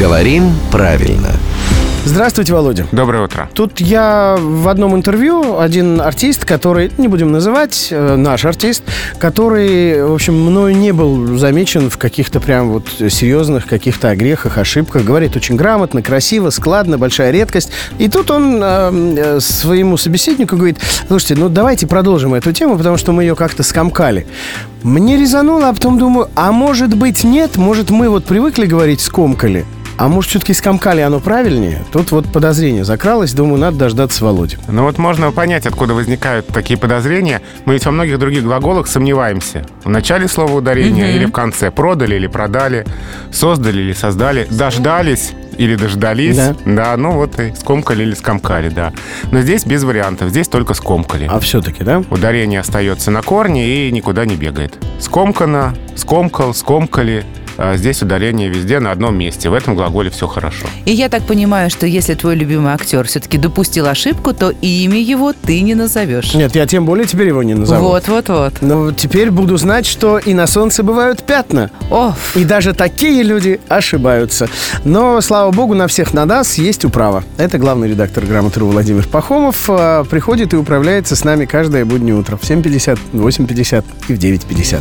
Говорим правильно. Здравствуйте, Володя. Доброе утро. Тут я в одном интервью, один артист, который, не будем называть, э, наш артист, который, в общем, мною не был замечен в каких-то прям вот серьезных каких-то грехах, ошибках. Говорит очень грамотно, красиво, складно, большая редкость. И тут он э, э, своему собеседнику говорит, слушайте, ну давайте продолжим эту тему, потому что мы ее как-то скомкали. Мне резануло, а потом думаю, а может быть нет, может мы вот привыкли говорить скомкали, а может, все-таки скомкали оно правильнее? Тут вот подозрение закралось, думаю, надо дождаться Володи. Ну вот можно понять, откуда возникают такие подозрения. Мы ведь во многих других глаголах сомневаемся. В начале слова ударения mm-hmm. или в конце. Продали или продали, создали или создали, дождались или дождались. Да. да, ну вот и скомкали или скомкали, да. Но здесь без вариантов, здесь только скомкали. А все-таки, да? Ударение остается на корне и никуда не бегает. Скомкано, скомкал, скомкали, здесь ударение везде на одном месте. В этом глаголе все хорошо. И я так понимаю, что если твой любимый актер все-таки допустил ошибку, то имя его ты не назовешь. Нет, я тем более теперь его не назову. Вот, вот, вот. Но теперь буду знать, что и на солнце бывают пятна. О. И даже такие люди ошибаются. Но, слава богу, на всех на нас есть управа. Это главный редактор «Грамоты.ру» Владимир Пахомов. А, приходит и управляется с нами каждое буднее утро в 7.50, 8.50 и в 9.50.